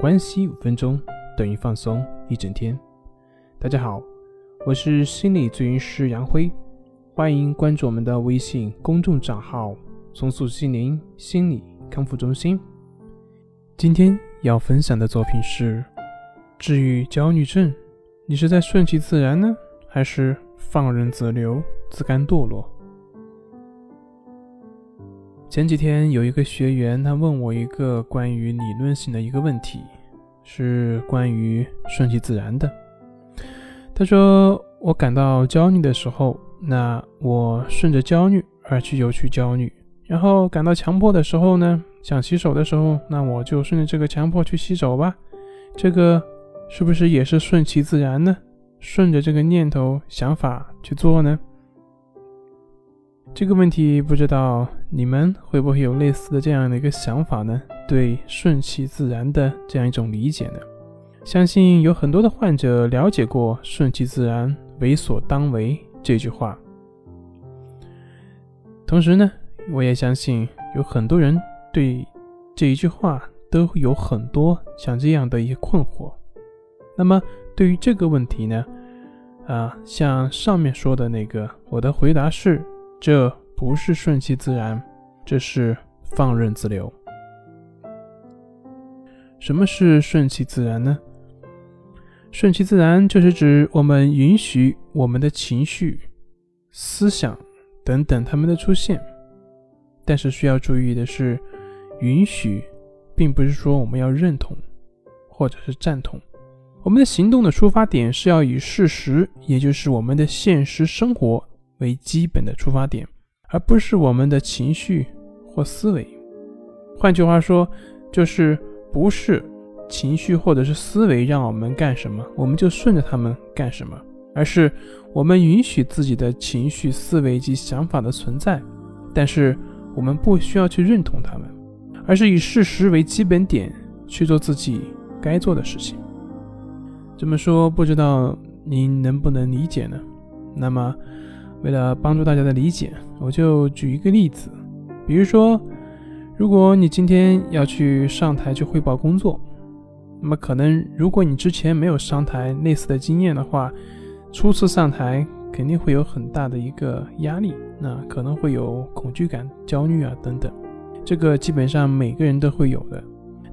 关系五分钟等于放松一整天。大家好，我是心理咨询师杨辉，欢迎关注我们的微信公众账号“重塑心灵心理康复中心”。今天要分享的作品是：治愈焦虑症，你是在顺其自然呢，还是放任自流、自甘堕落？前几天有一个学员，他问我一个关于理论性的一个问题，是关于顺其自然的。他说：“我感到焦虑的时候，那我顺着焦虑而去就去焦虑；然后感到强迫的时候呢，想洗手的时候，那我就顺着这个强迫去洗手吧。这个是不是也是顺其自然呢？顺着这个念头、想法去做呢？”这个问题不知道你们会不会有类似的这样的一个想法呢？对顺其自然的这样一种理解呢？相信有很多的患者了解过“顺其自然，为所当为”这句话。同时呢，我也相信有很多人对这一句话都有很多像这样的一些困惑。那么对于这个问题呢，啊，像上面说的那个，我的回答是。这不是顺其自然，这是放任自流。什么是顺其自然呢？顺其自然就是指我们允许我们的情绪、思想等等他们的出现，但是需要注意的是，允许并不是说我们要认同或者是赞同。我们的行动的出发点是要以事实，也就是我们的现实生活。为基本的出发点，而不是我们的情绪或思维。换句话说，就是不是情绪或者是思维让我们干什么，我们就顺着他们干什么，而是我们允许自己的情绪、思维及想法的存在，但是我们不需要去认同他们，而是以事实为基本点去做自己该做的事情。这么说，不知道您能不能理解呢？那么。为了帮助大家的理解，我就举一个例子，比如说，如果你今天要去上台去汇报工作，那么可能如果你之前没有上台类似的经验的话，初次上台肯定会有很大的一个压力，那可能会有恐惧感、焦虑啊等等，这个基本上每个人都会有的。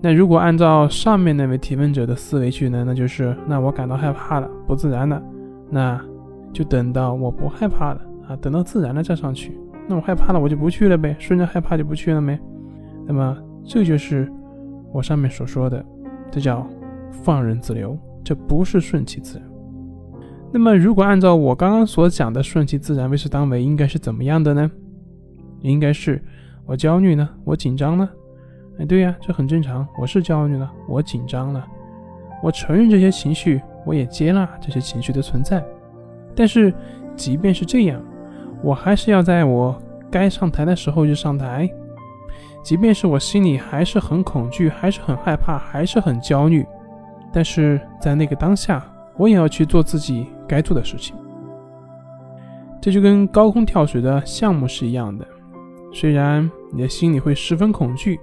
那如果按照上面那位提问者的思维去呢，那就是那我感到害怕了，不自然了，那。就等到我不害怕了啊，等到自然了再上去。那我害怕了，我就不去了呗，顺着害怕就不去了没？那么这就是我上面所说的，这叫放任自流，这不是顺其自然。那么如果按照我刚刚所讲的顺其自然为所当为，应该是怎么样的呢？应该是我焦虑呢，我紧张呢？哎，对呀，这很正常，我是焦虑了，我紧张了，我承认这些情绪，我也接纳这些情绪的存在。但是，即便是这样，我还是要在我该上台的时候就上台。即便是我心里还是很恐惧，还是很害怕，还是很焦虑，但是在那个当下，我也要去做自己该做的事情。这就跟高空跳水的项目是一样的。虽然你的心里会十分恐惧，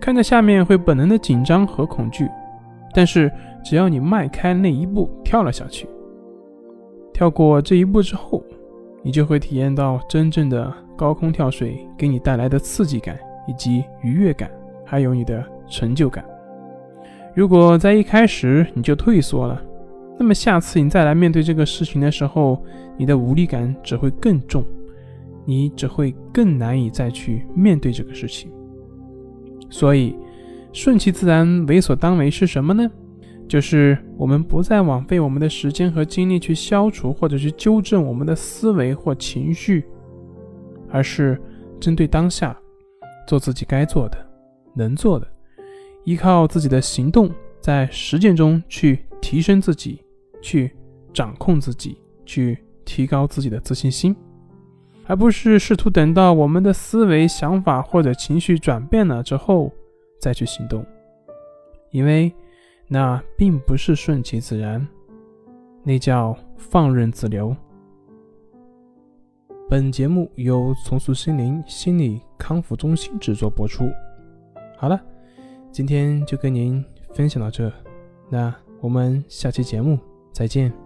看着下面会本能的紧张和恐惧，但是只要你迈开那一步，跳了下去。跳过这一步之后，你就会体验到真正的高空跳水给你带来的刺激感以及愉悦感，还有你的成就感。如果在一开始你就退缩了，那么下次你再来面对这个事情的时候，你的无力感只会更重，你只会更难以再去面对这个事情。所以，顺其自然，为所当为是什么呢？就是我们不再枉费我们的时间和精力去消除或者去纠正我们的思维或情绪，而是针对当下，做自己该做的、能做的，依靠自己的行动，在实践中去提升自己，去掌控自己，去提高自己的自信心，而不是试图等到我们的思维、想法或者情绪转变了之后再去行动，因为。那并不是顺其自然，那叫放任自流。本节目由重塑心灵心理康复中心制作播出。好了，今天就跟您分享到这，那我们下期节目再见。